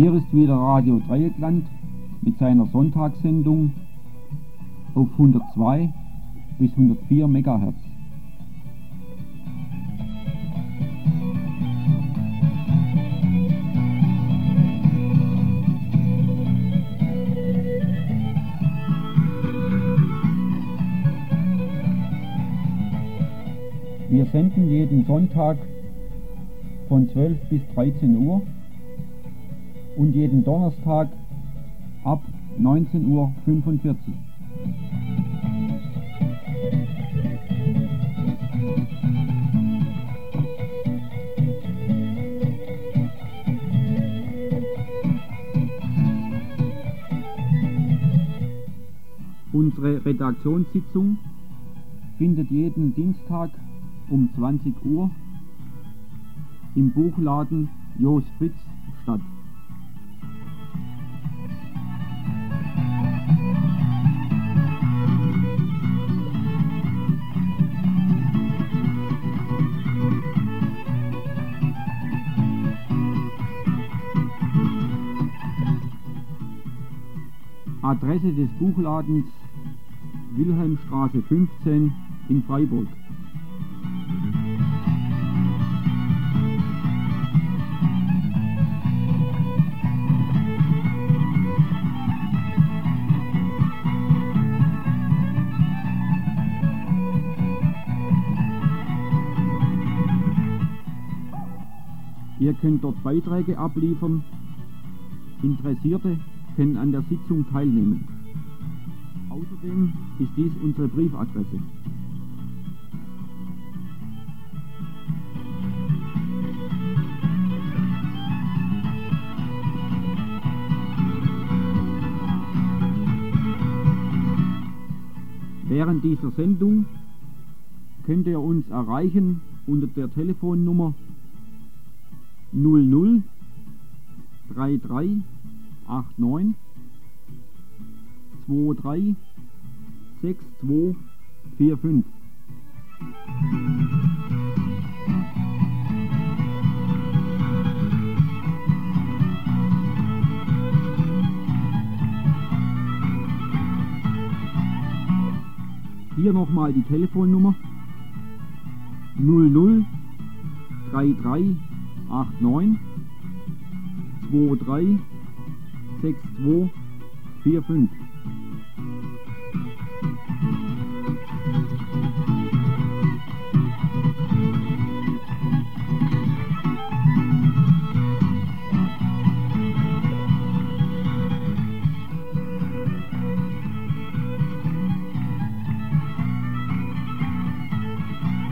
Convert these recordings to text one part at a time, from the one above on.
Hier ist wieder Radio Dreieckland mit seiner Sonntagssendung auf 102 bis 104 MHz. Wir senden jeden Sonntag von 12 bis 13 Uhr und jeden Donnerstag ab 19.45 Uhr. Unsere Redaktionssitzung findet jeden Dienstag um 20 Uhr im Buchladen Jos Fritz statt. Adresse des Buchladens Wilhelmstraße 15 in Freiburg. Ihr könnt dort Beiträge abliefern. Interessierte können an der Sitzung teilnehmen. Außerdem ist dies unsere Briefadresse. Während dieser Sendung könnt ihr uns erreichen unter der Telefonnummer 00 33 89 23 62 45. Hier nochmal die Telefonnummer. 00 33 89 23 62 45.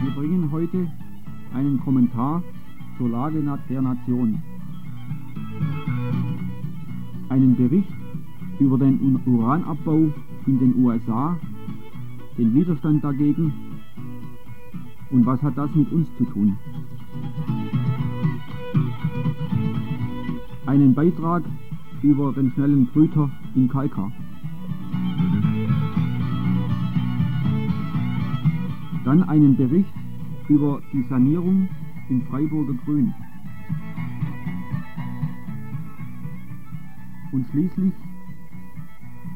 Wir bringen heute einen Kommentar zur Lage der Nation. Einen Bericht über den Uranabbau in den USA, den Widerstand dagegen und was hat das mit uns zu tun. Einen Beitrag über den schnellen Brüter in Kalkar. Dann einen Bericht über die Sanierung im Freiburger Grün. Und schließlich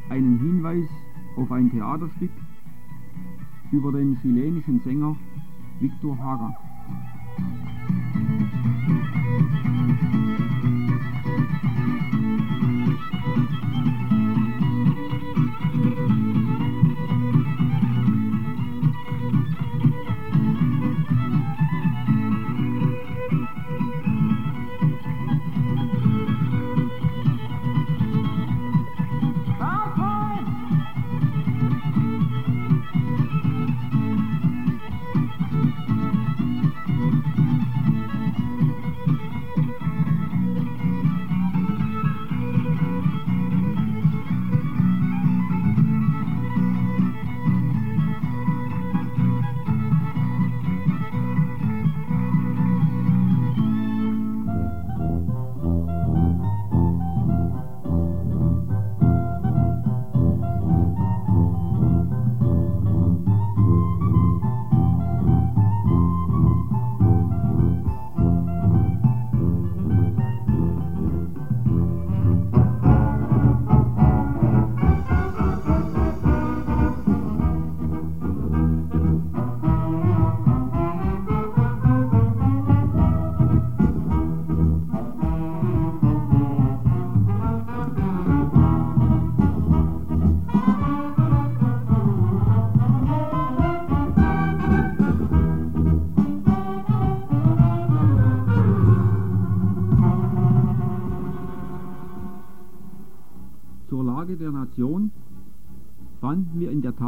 einen Hinweis auf ein Theaterstück über den chilenischen Sänger Victor Hara.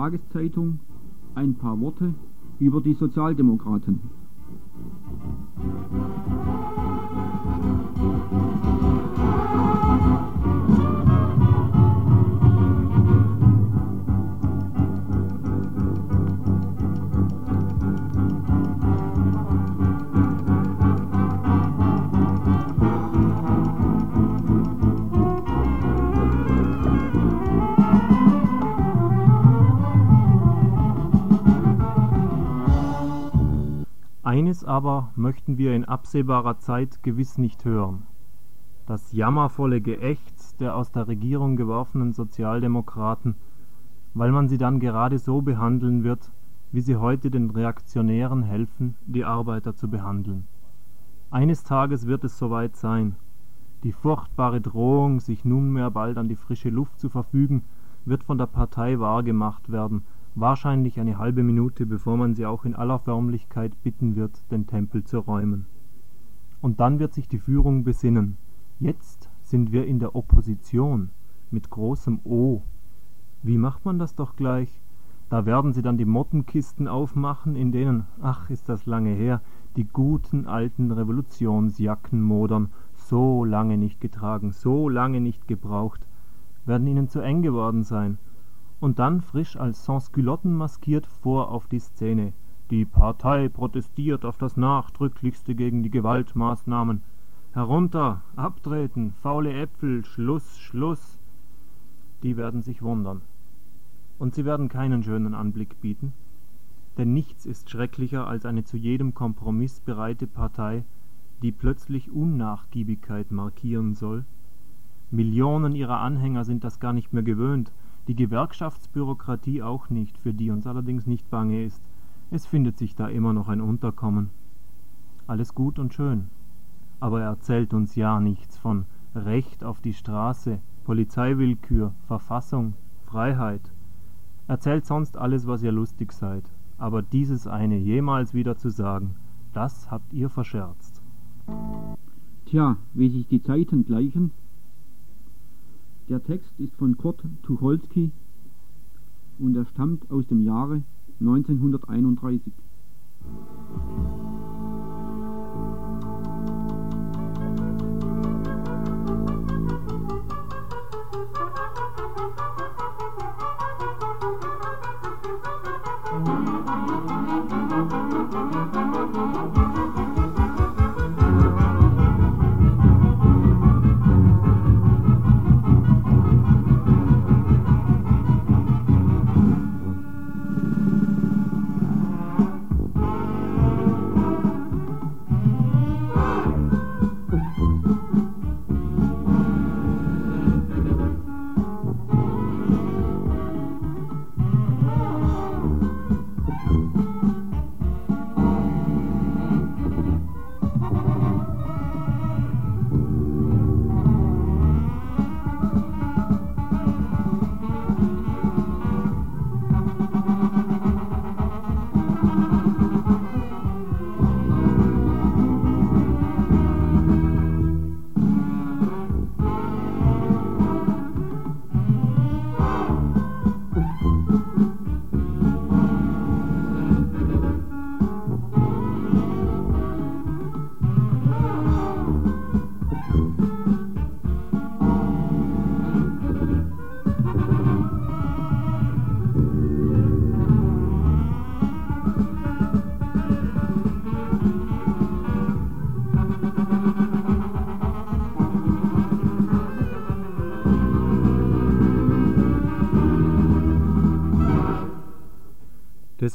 Tageszeitung ein paar Worte über die Sozialdemokraten. Eines aber möchten wir in absehbarer Zeit gewiss nicht hören: Das jammervolle Geächz der aus der Regierung geworfenen Sozialdemokraten, weil man sie dann gerade so behandeln wird, wie sie heute den Reaktionären helfen, die Arbeiter zu behandeln. Eines Tages wird es soweit sein. Die furchtbare Drohung, sich nunmehr bald an die frische Luft zu verfügen, wird von der Partei wahrgemacht werden wahrscheinlich eine halbe Minute, bevor man sie auch in aller Förmlichkeit bitten wird, den Tempel zu räumen. Und dann wird sich die Führung besinnen: Jetzt sind wir in der Opposition mit großem O. Wie macht man das doch gleich? Da werden sie dann die Mottenkisten aufmachen, in denen, ach ist das lange her, die guten alten Revolutionsjacken modern, so lange nicht getragen, so lange nicht gebraucht, werden ihnen zu eng geworden sein und dann frisch als Sansculotten maskiert vor auf die Szene: Die Partei protestiert auf das Nachdrücklichste gegen die Gewaltmaßnahmen. Herunter, abtreten, faule Äpfel, Schluss, Schluss! Die werden sich wundern. Und sie werden keinen schönen Anblick bieten, denn nichts ist schrecklicher als eine zu jedem Kompromiss bereite Partei, die plötzlich Unnachgiebigkeit markieren soll. Millionen ihrer Anhänger sind das gar nicht mehr gewöhnt die Gewerkschaftsbürokratie auch nicht, für die uns allerdings nicht bange ist. Es findet sich da immer noch ein Unterkommen. Alles gut und schön. Aber er erzählt uns ja nichts von Recht auf die Straße, Polizeiwillkür, Verfassung, Freiheit. Erzählt sonst alles, was ihr lustig seid. Aber dieses eine jemals wieder zu sagen, das habt ihr verscherzt. Tja, wie sich die Zeiten gleichen, der Text ist von Kurt Tucholsky und er stammt aus dem Jahre 1931. Das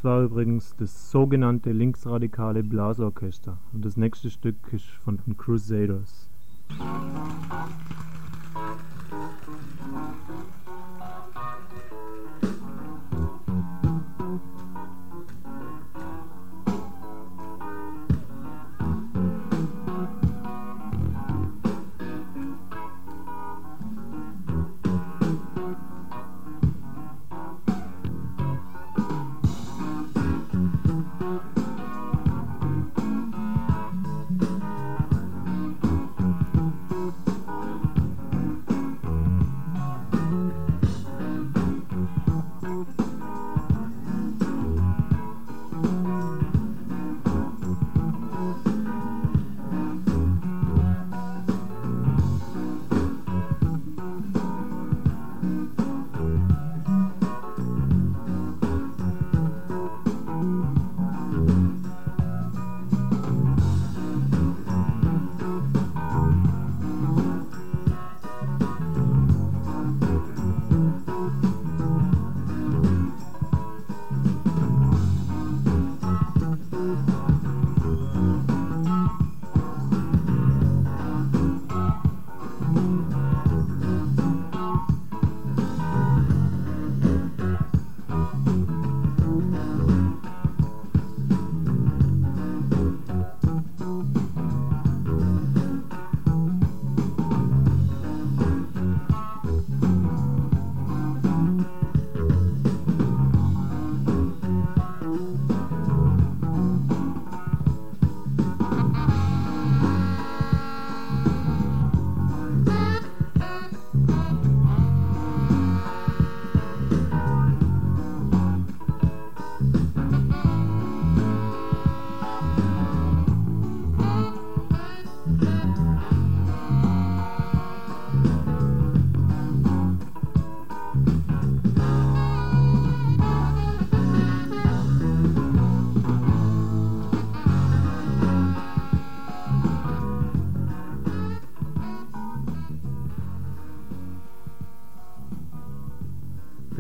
war übrigens das sogenannte linksradikale Blasorchester und das nächste Stück ist von den Crusaders.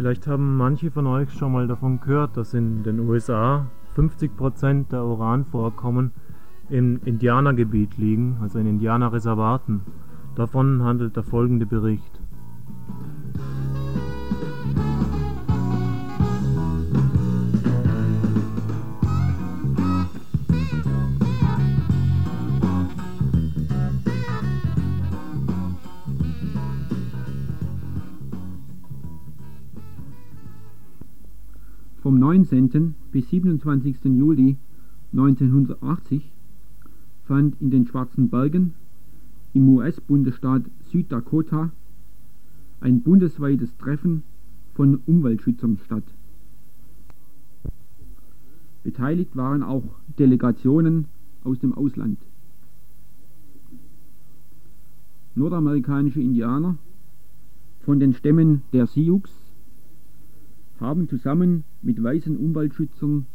Vielleicht haben manche von euch schon mal davon gehört, dass in den USA 50% der Uranvorkommen im Indianergebiet liegen, also in Indianerreservaten. Davon handelt der folgende Bericht. 19. bis 27. Juli 1980 fand in den Schwarzen Bergen im US-Bundesstaat Süddakota ein bundesweites Treffen von Umweltschützern statt. Beteiligt waren auch Delegationen aus dem Ausland. Nordamerikanische Indianer von den Stämmen der Sioux haben zusammen mit weißen Umweltschützern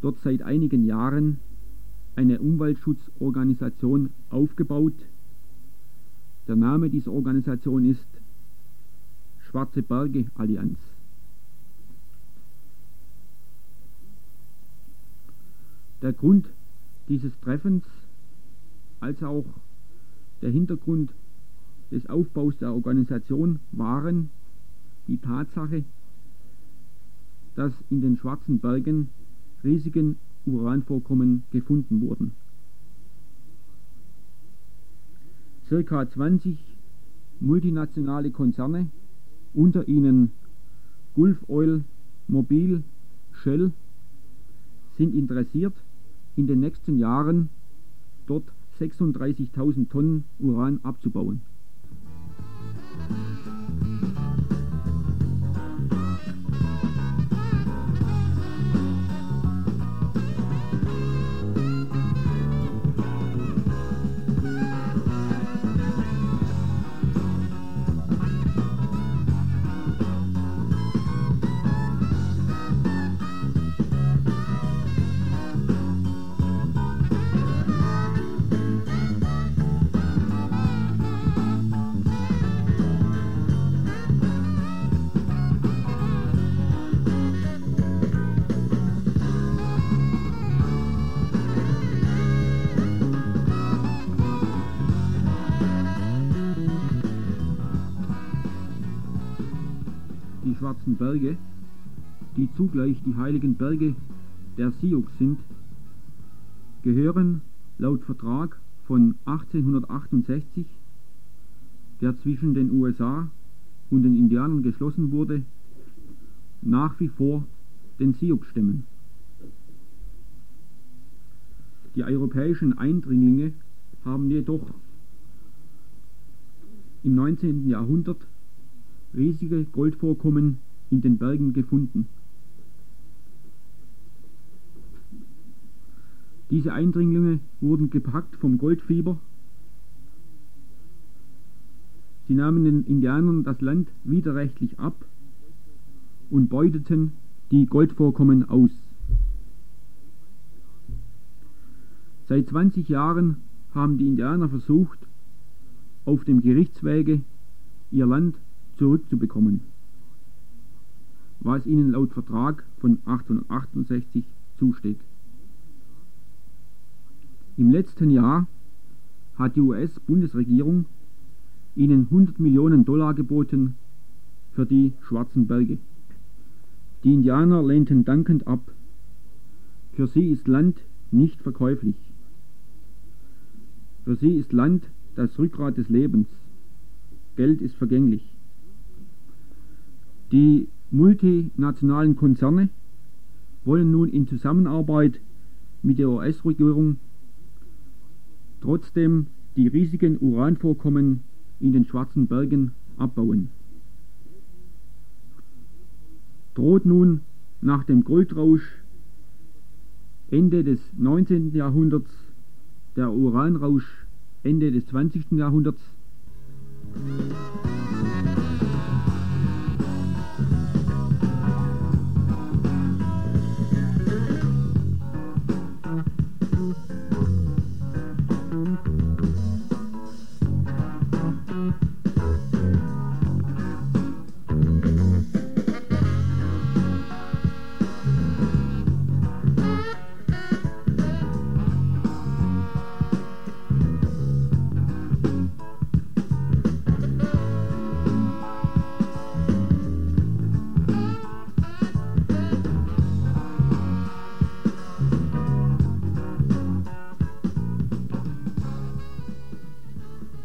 dort seit einigen Jahren eine Umweltschutzorganisation aufgebaut. Der Name dieser Organisation ist Schwarze Berge Allianz. Der Grund dieses Treffens als auch der Hintergrund des Aufbaus der Organisation waren die Tatsache, dass in den Schwarzen Bergen riesigen Uranvorkommen gefunden wurden. Circa 20 multinationale Konzerne, unter ihnen Gulf Oil, Mobil, Shell, sind interessiert, in den nächsten Jahren dort 36.000 Tonnen Uran abzubauen. Berge, die zugleich die heiligen Berge der Sioux sind, gehören laut Vertrag von 1868, der zwischen den USA und den Indianern geschlossen wurde, nach wie vor den Sioux-Stämmen. Die europäischen Eindringlinge haben jedoch im 19. Jahrhundert riesige Goldvorkommen in den Bergen gefunden. Diese Eindringlinge wurden gepackt vom Goldfieber. Sie nahmen den Indianern das Land widerrechtlich ab und beuteten die Goldvorkommen aus. Seit 20 Jahren haben die Indianer versucht, auf dem Gerichtswege ihr Land zurückzubekommen, was ihnen laut Vertrag von 1868 zusteht. Im letzten Jahr hat die US-Bundesregierung ihnen 100 Millionen Dollar geboten für die Schwarzen Berge. Die Indianer lehnten dankend ab. Für sie ist Land nicht verkäuflich. Für sie ist Land das Rückgrat des Lebens. Geld ist vergänglich. Die multinationalen Konzerne wollen nun in Zusammenarbeit mit der US-Regierung trotzdem die riesigen Uranvorkommen in den Schwarzen Bergen abbauen. Droht nun nach dem Goldrausch Ende des 19. Jahrhunderts der Uranrausch Ende des 20. Jahrhunderts?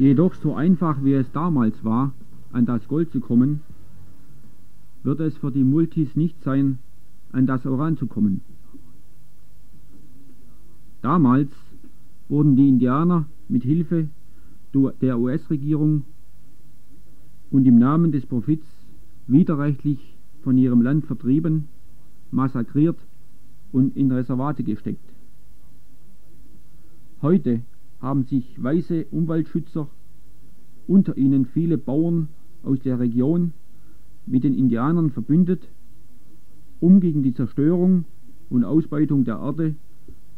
Jedoch so einfach wie es damals war, an das Gold zu kommen, wird es für die Multis nicht sein, an das Uran zu kommen. Damals wurden die Indianer mit Hilfe der US-Regierung und im Namen des Profits widerrechtlich von ihrem Land vertrieben, massakriert und in Reservate gesteckt. Heute haben sich weiße Umweltschützer, unter ihnen viele Bauern aus der Region, mit den Indianern verbündet, um gegen die Zerstörung und Ausbeutung der Erde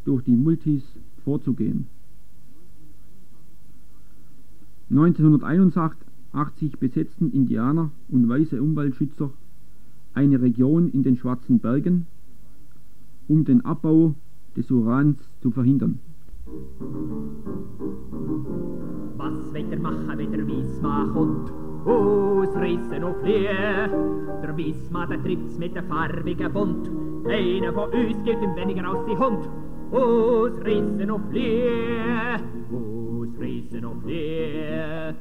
durch die Multis vorzugehen. 1981 besetzten Indianer und weiße Umweltschützer eine Region in den Schwarzen Bergen, um den Abbau des Urans zu verhindern. Was wird er machen, wenn der Wiesma kommt? Ausreißen und fliehen. Der Wiesma, der tritt's mit der farbigen Bund. Einer von uns gibt ihm weniger als die Hund. Ausreißen und fliehen. Ausreißen und fliehen.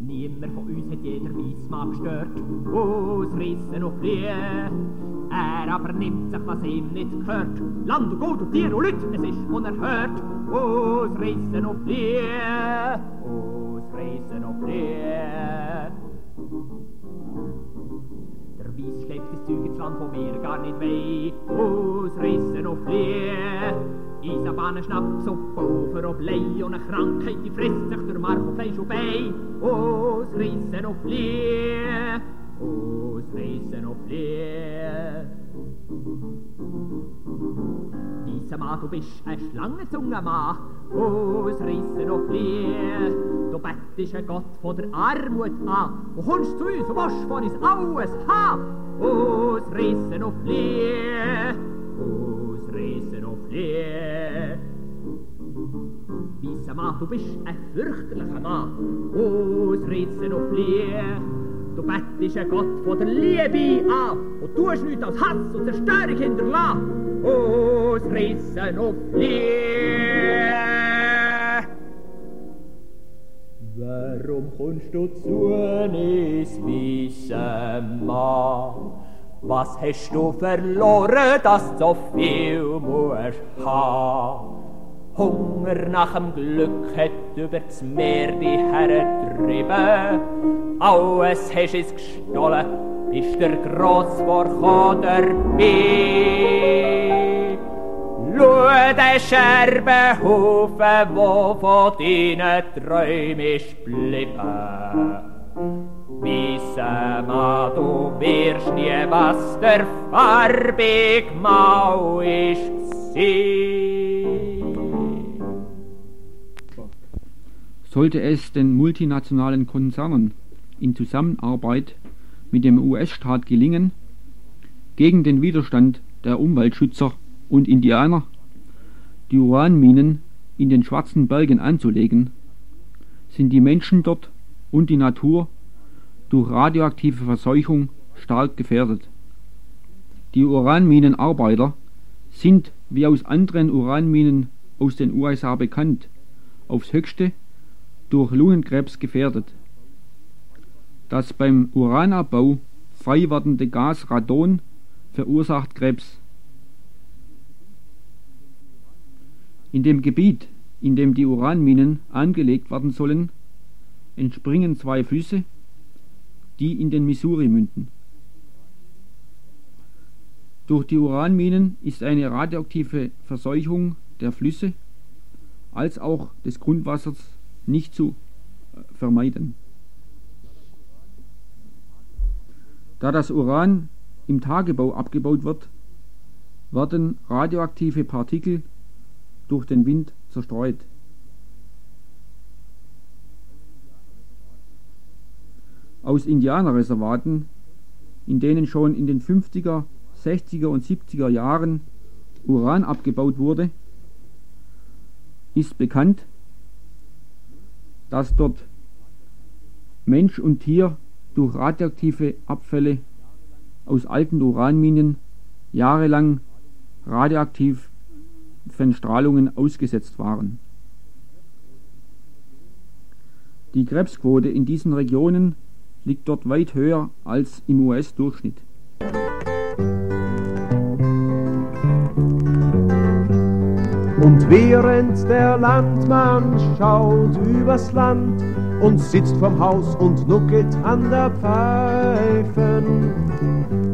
Niemand von uns jeder Wiesma gestört. Ausreißen und fliehen. Er aber nimmt sich, was ihm nicht gehört. Land und Gut und Tier und Leute, es ist unerhört. Ausreißen und fliehen. Ausreißen und fliehen. Der Weiss schleppt das Zeug ins Land, wo wir gar nicht weh. Ausreißen und fliehen. Eisenbahnen, Schnaps und Pulver und Blei und eine Krankheit, die frisst sich durch Mark und Fleisch und Bein. Ausreißen und fliehen. Ausreißen und fliehen. Dieser Mann, du bist ein Schlangenzunge, Mann. Ausreißen und fliehen. Du bettest ein Gott von der Armut an. Und kommst zu uns und willst von uns alles haben. Ausreißen und fliehen. Fliehen. Weißer Mann, du bist ein fürchterlicher Mann. Ausreißen und fliehen. Du bettest ein Gott von der Liebe an und tust nichts als Hass und Zerstörung hinterlassen. Ausreißen und fliehen. Warum kommst du zu uns, weißer Mann? Was hast du verloren, dass du so viel musst haben? Hunger nach dem Glück hat über das Meer die hergetrieben. Alles hast es gestohlen, bist der gross vorkommen dabei. Schau den Scherbenhaufen, wo von deinen Träumen ist geblieben. Wisse mal, du wirst nie, was der farbig Mau ist Sollte es den multinationalen Konzernen in Zusammenarbeit mit dem US-Staat gelingen, gegen den Widerstand der Umweltschützer und Indianer die Uranminen in den Schwarzen Bergen anzulegen, sind die Menschen dort und die Natur durch radioaktive Verseuchung stark gefährdet. Die Uranminenarbeiter sind, wie aus anderen Uranminen aus den USA bekannt, aufs höchste durch Lungenkrebs gefährdet. Das beim Uranabbau frei werdende Gas Radon verursacht Krebs. In dem Gebiet, in dem die Uranminen angelegt werden sollen, entspringen zwei Flüsse, die in den Missouri münden. Durch die Uranminen ist eine radioaktive Verseuchung der Flüsse als auch des Grundwassers nicht zu äh, vermeiden. Da das Uran im Tagebau abgebaut wird, werden radioaktive Partikel durch den Wind zerstreut. Aus Indianerreservaten, in denen schon in den 50er, 60er und 70er Jahren Uran abgebaut wurde, ist bekannt, dass dort Mensch und Tier durch radioaktive Abfälle aus alten Uranminen jahrelang radioaktiven Strahlungen ausgesetzt waren. Die Krebsquote in diesen Regionen liegt dort weit höher als im US-Durchschnitt. Und während der Landmann schaut übers Land und sitzt vorm Haus und nuckelt an der Pfeifen,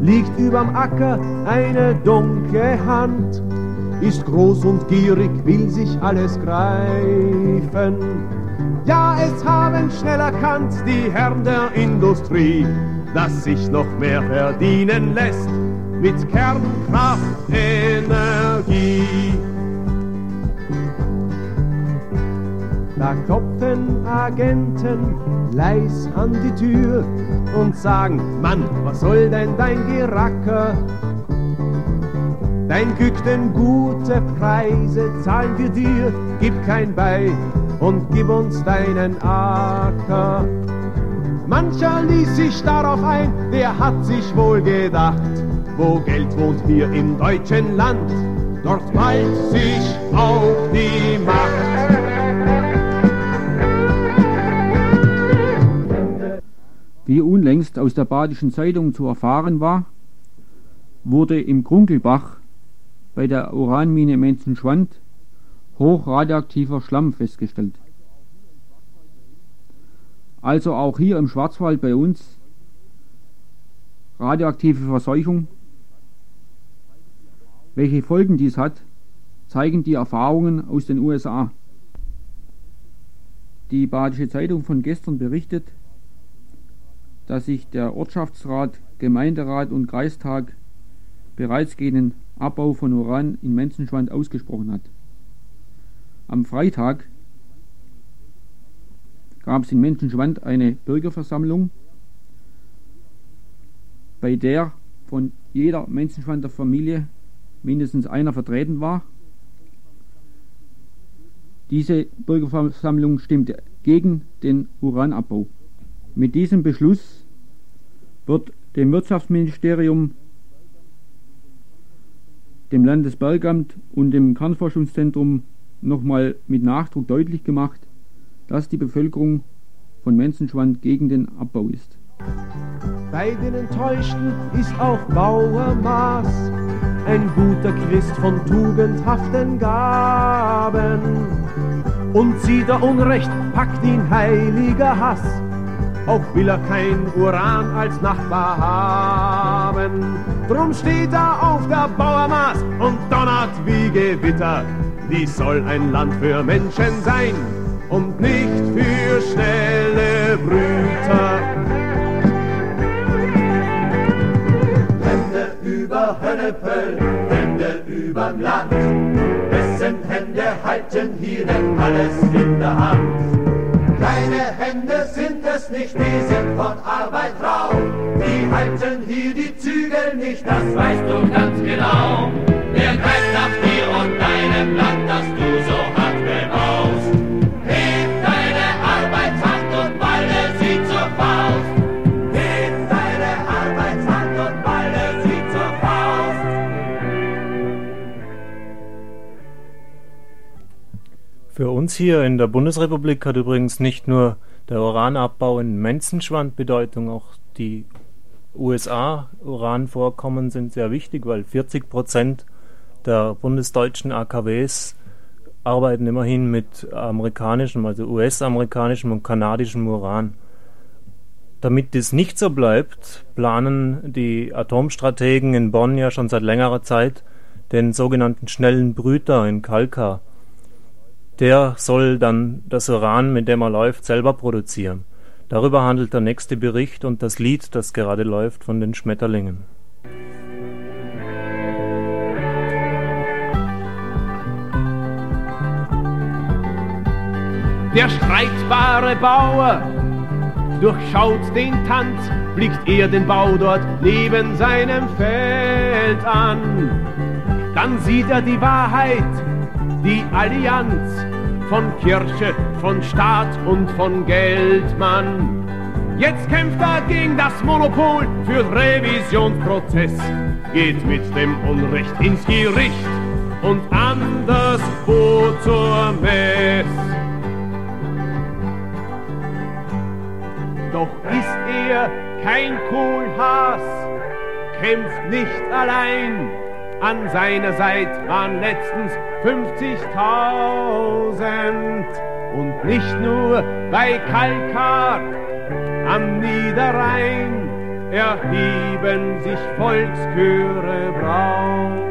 liegt überm Acker eine dunkle Hand, ist groß und gierig, will sich alles greifen. Ja, es haben schnell erkannt die Herren der Industrie, dass sich noch mehr verdienen lässt mit Kernkraftenergie. Da klopfen Agenten leis an die Tür und sagen, Mann, was soll denn dein Geracker? Dein Glück denn gute Preise zahlen wir dir, gib kein Bei und gib uns deinen Acker. Mancher ließ sich darauf ein, der hat sich wohl gedacht, wo Geld wohnt hier im deutschen Land, dort bald sich auch die Macht. Wie unlängst aus der Badischen Zeitung zu erfahren war, wurde im Krunkelbach bei der Uranmine Menzenschwand hochradioaktiver Schlamm festgestellt. Also auch hier im Schwarzwald bei uns radioaktive Verseuchung. Welche Folgen dies hat, zeigen die Erfahrungen aus den USA. Die Badische Zeitung von gestern berichtet, dass sich der Ortschaftsrat, Gemeinderat und Kreistag bereits gegen den Abbau von Uran in Menzenschwand ausgesprochen hat. Am Freitag gab es in Menzenschwand eine Bürgerversammlung, bei der von jeder Menzenschwander Familie mindestens einer vertreten war. Diese Bürgerversammlung stimmte gegen den Uranabbau. Mit diesem Beschluss wird dem Wirtschaftsministerium, dem Landesbergamt und dem Kernforschungszentrum nochmal mit Nachdruck deutlich gemacht, dass die Bevölkerung von Menzenschwand gegen den Abbau ist. Bei den Enttäuschten ist auch Bauer Maß ein guter Christ von tugendhaften Gaben. Und sieht er Unrecht, packt ihn heiliger Hass auch will er kein Uran als Nachbar haben. Drum steht er auf der Bauermaß und donnert wie Gewitter. Dies soll ein Land für Menschen sein und nicht für schnelle Brüter. Hände über Hönnepöll, Hände überm Land. Wessen Hände halten hier denn alles in der Hand? Deine Hände sind es nicht, die sind von Arbeit rau. Die halten hier die Zügel nicht, das weißt du ganz genau. Wer greift nach dir deinem Land, das du so hart bebaust? Heb deine Arbeitshand und balle sie zur Faust. Heb deine Arbeitshand und balle sie zur Faust. Für uns hier in der Bundesrepublik hat übrigens nicht nur der Uranabbau in Menzenschwand Bedeutung, auch die USA-Uranvorkommen sind sehr wichtig, weil 40 Prozent der bundesdeutschen AKWs arbeiten immerhin mit amerikanischem, also US-amerikanischem und kanadischem Uran. Damit dies nicht so bleibt, planen die Atomstrategen in Bonn ja schon seit längerer Zeit den sogenannten schnellen Brüter in Kalkar der soll dann das Uran, mit dem er läuft, selber produzieren. Darüber handelt der nächste Bericht und das Lied, das gerade läuft, von den Schmetterlingen. Der streitbare Bauer durchschaut den Tanz, blickt er den Bau dort neben seinem Feld an. Dann sieht er die Wahrheit, die Allianz von Kirche, von Staat und von Geldmann. Jetzt kämpft er gegen das Monopol für Revisionsprozess, geht mit dem Unrecht ins Gericht und anderswo zur Mess. Hier kein Kohlhaas, kämpft nicht allein. An seiner Seite waren letztens 50.000 und nicht nur bei Kalkar am Niederrhein erheben sich Volkschöre brausend.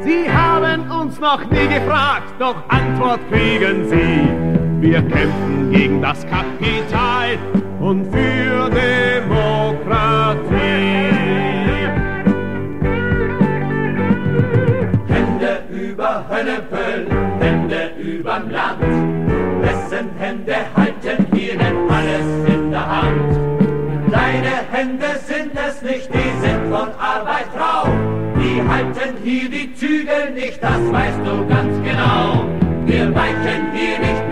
Sie haben uns noch nie gefragt, doch Antwort kriegen Sie. Wir kämpfen gegen das Kapital und für Demokratie. Hände über Hönnepöll, Hände überm Land. Wessen Hände halten denn alles in der Hand? Deine Hände sind es nicht, die sind von Arbeit rau. Die halten hier die Zügel nicht, das weißt du ganz genau. Wir weichen hier nicht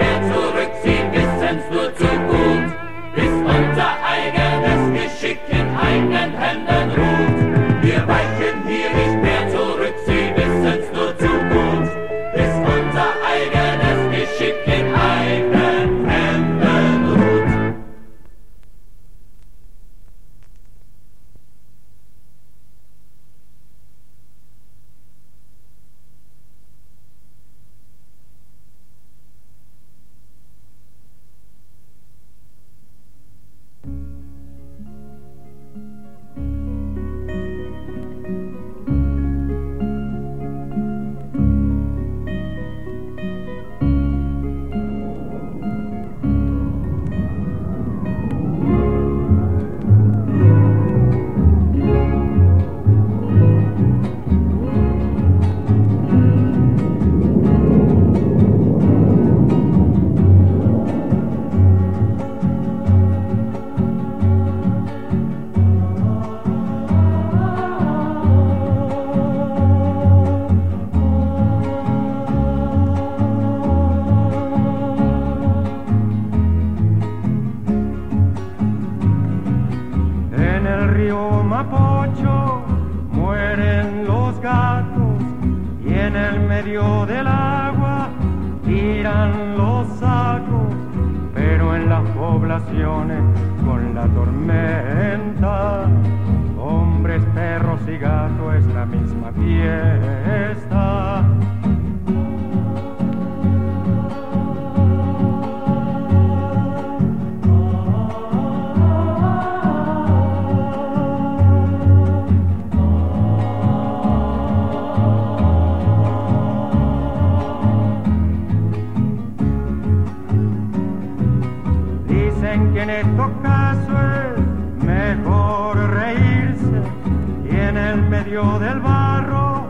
del barro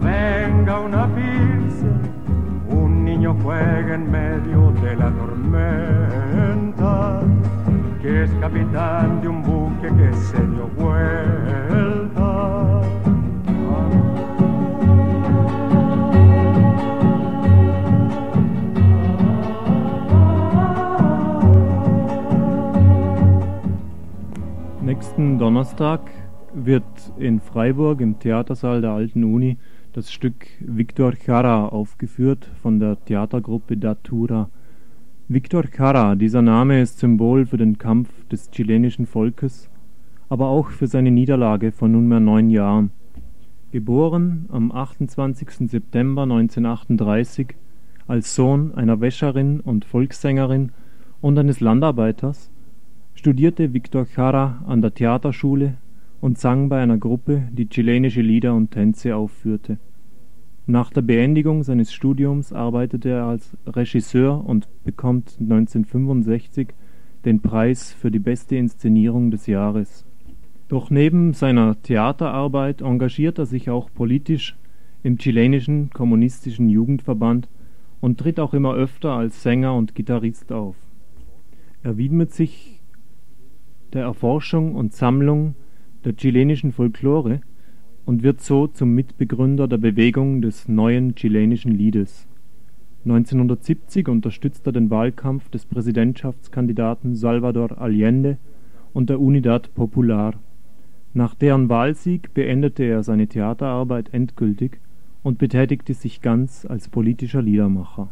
venga una firse. Un niño juega en medio de la tormenta, que es capitán de un buque que se dio vuelta. Nächsten Donnerstag wird in Freiburg im Theatersaal der Alten Uni das Stück Victor Jara aufgeführt von der Theatergruppe Datura. Victor Jara, dieser Name ist Symbol für den Kampf des chilenischen Volkes, aber auch für seine Niederlage vor nunmehr neun Jahren. Geboren am 28. September 1938 als Sohn einer Wäscherin und Volkssängerin und eines Landarbeiters, studierte Victor Jara an der Theaterschule und sang bei einer Gruppe, die chilenische Lieder und Tänze aufführte. Nach der Beendigung seines Studiums arbeitete er als Regisseur und bekommt 1965 den Preis für die beste Inszenierung des Jahres. Doch neben seiner Theaterarbeit engagiert er sich auch politisch im chilenischen kommunistischen Jugendverband und tritt auch immer öfter als Sänger und Gitarrist auf. Er widmet sich der Erforschung und Sammlung der chilenischen Folklore und wird so zum Mitbegründer der Bewegung des neuen chilenischen Liedes. 1970 unterstützt er den Wahlkampf des Präsidentschaftskandidaten Salvador Allende und der Unidad Popular. Nach deren Wahlsieg beendete er seine Theaterarbeit endgültig und betätigte sich ganz als politischer Liedermacher.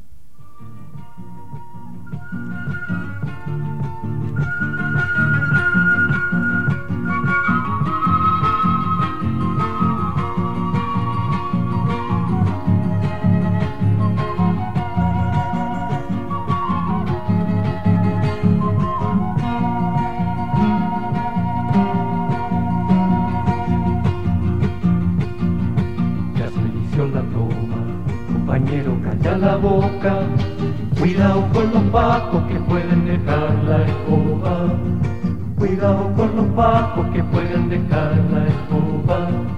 La boca. Cuidado con los pacos que pueden dejar la escoba. Cuidado con los pacos que pueden dejar la escoba.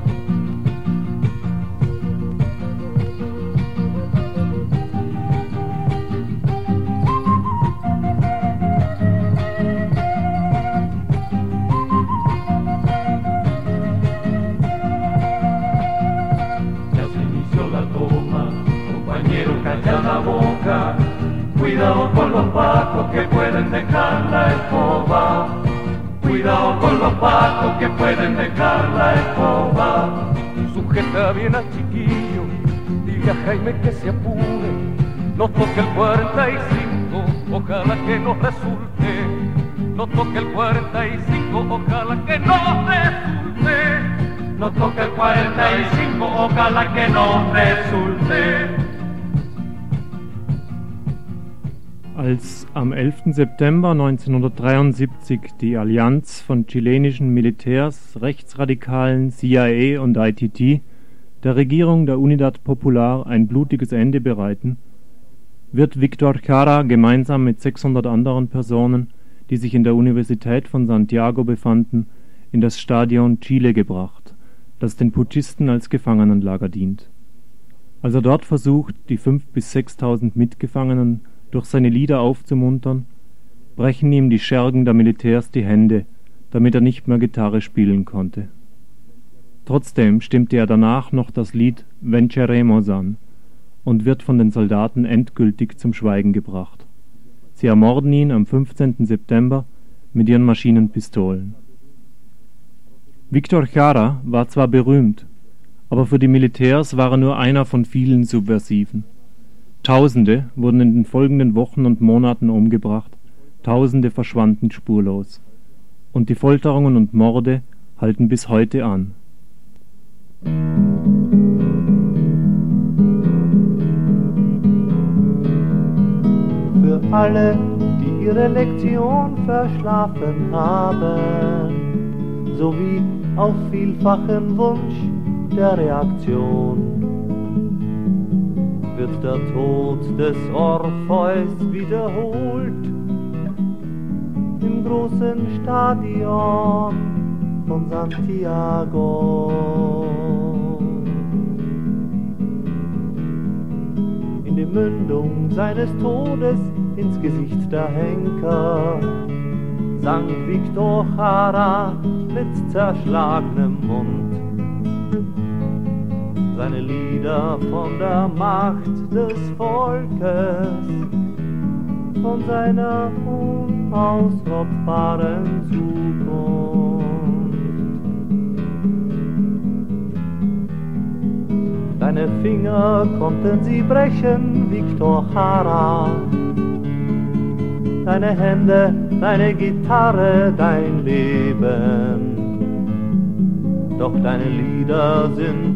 Que pueden dejar la escoba. Sujeta bien al chiquillo, dile a Jaime que se apure. No toque el 45, ojalá que no resulte. No toque el 45, ojalá que no resulte. No toque el 45, ojalá que no resulte. Als am 11. September 1973 die Allianz von chilenischen Militärs, Rechtsradikalen, CIA und ITT der Regierung der Unidad Popular ein blutiges Ende bereiten, wird Victor Jara gemeinsam mit 600 anderen Personen, die sich in der Universität von Santiago befanden, in das Stadion Chile gebracht, das den Putschisten als Gefangenenlager dient. Als er dort versucht, die 5.000 bis 6.000 Mitgefangenen durch seine Lieder aufzumuntern, brechen ihm die Schergen der Militärs die Hände, damit er nicht mehr Gitarre spielen konnte. Trotzdem stimmte er danach noch das Lied Venceremos an und wird von den Soldaten endgültig zum Schweigen gebracht. Sie ermorden ihn am 15. September mit ihren Maschinenpistolen. Victor Jara war zwar berühmt, aber für die Militärs war er nur einer von vielen Subversiven. Tausende wurden in den folgenden Wochen und Monaten umgebracht, Tausende verschwanden spurlos. Und die Folterungen und Morde halten bis heute an. Für alle, die ihre Lektion verschlafen haben, sowie auf vielfachen Wunsch der Reaktion wird der Tod des Orpheus wiederholt im großen Stadion von Santiago. In die Mündung seines Todes ins Gesicht der Henker sang Victor Jara mit zerschlagenem Mund seine Lieder von der Macht des Volkes, von seiner unausrottbaren Zukunft. Deine Finger konnten sie brechen, Victor Jara. Deine Hände, deine Gitarre, dein Leben. Doch deine Lieder sind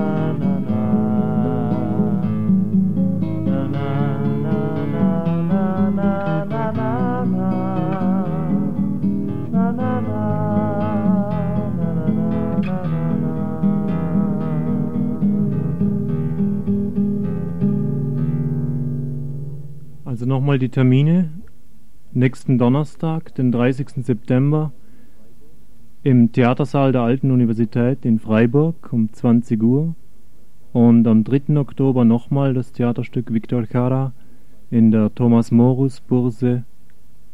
Also nochmal die Termine. Nächsten Donnerstag, den 30. September, im Theatersaal der Alten Universität in Freiburg um 20 Uhr. Und am 3. Oktober nochmal das Theaterstück Victor Jara in der Thomas Morus Burse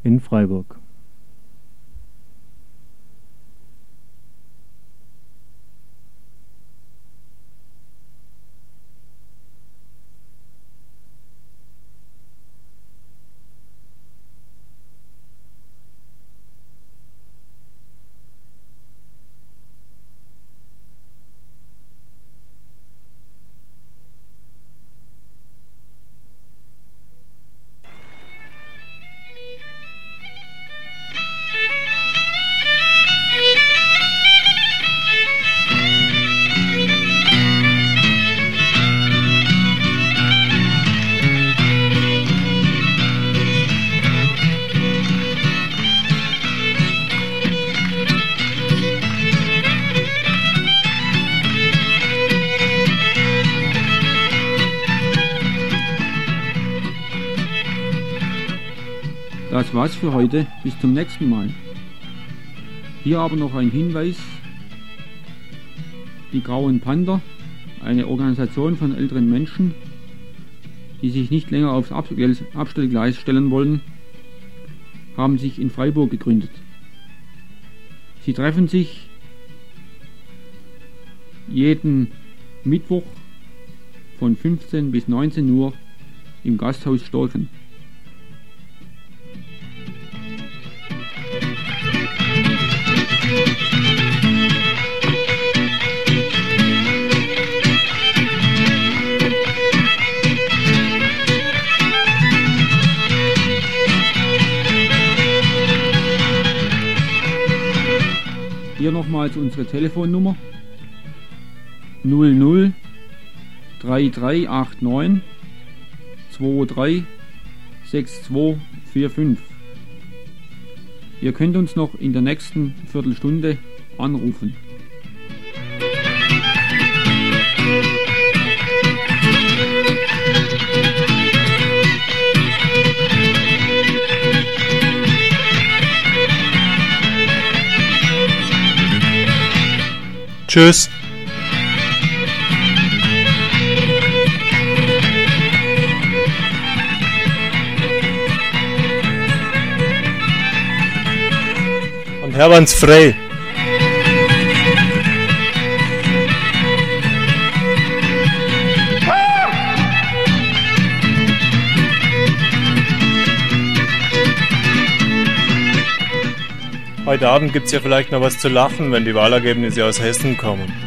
in Freiburg. Für heute. Bis zum nächsten Mal. Hier aber noch ein Hinweis. Die Grauen Panther, eine Organisation von älteren Menschen, die sich nicht länger aufs Abstellgleis stellen wollen, haben sich in Freiburg gegründet. Sie treffen sich jeden Mittwoch von 15 bis 19 Uhr im Gasthaus Storken. Hier nochmals unsere Telefonnummer 00 3389 23 6245. Ihr könnt uns noch in der nächsten Viertelstunde anrufen. Tschüss. Und Hermanns frei. Heute Abend gibt's ja vielleicht noch was zu lachen, wenn die Wahlergebnisse aus Hessen kommen.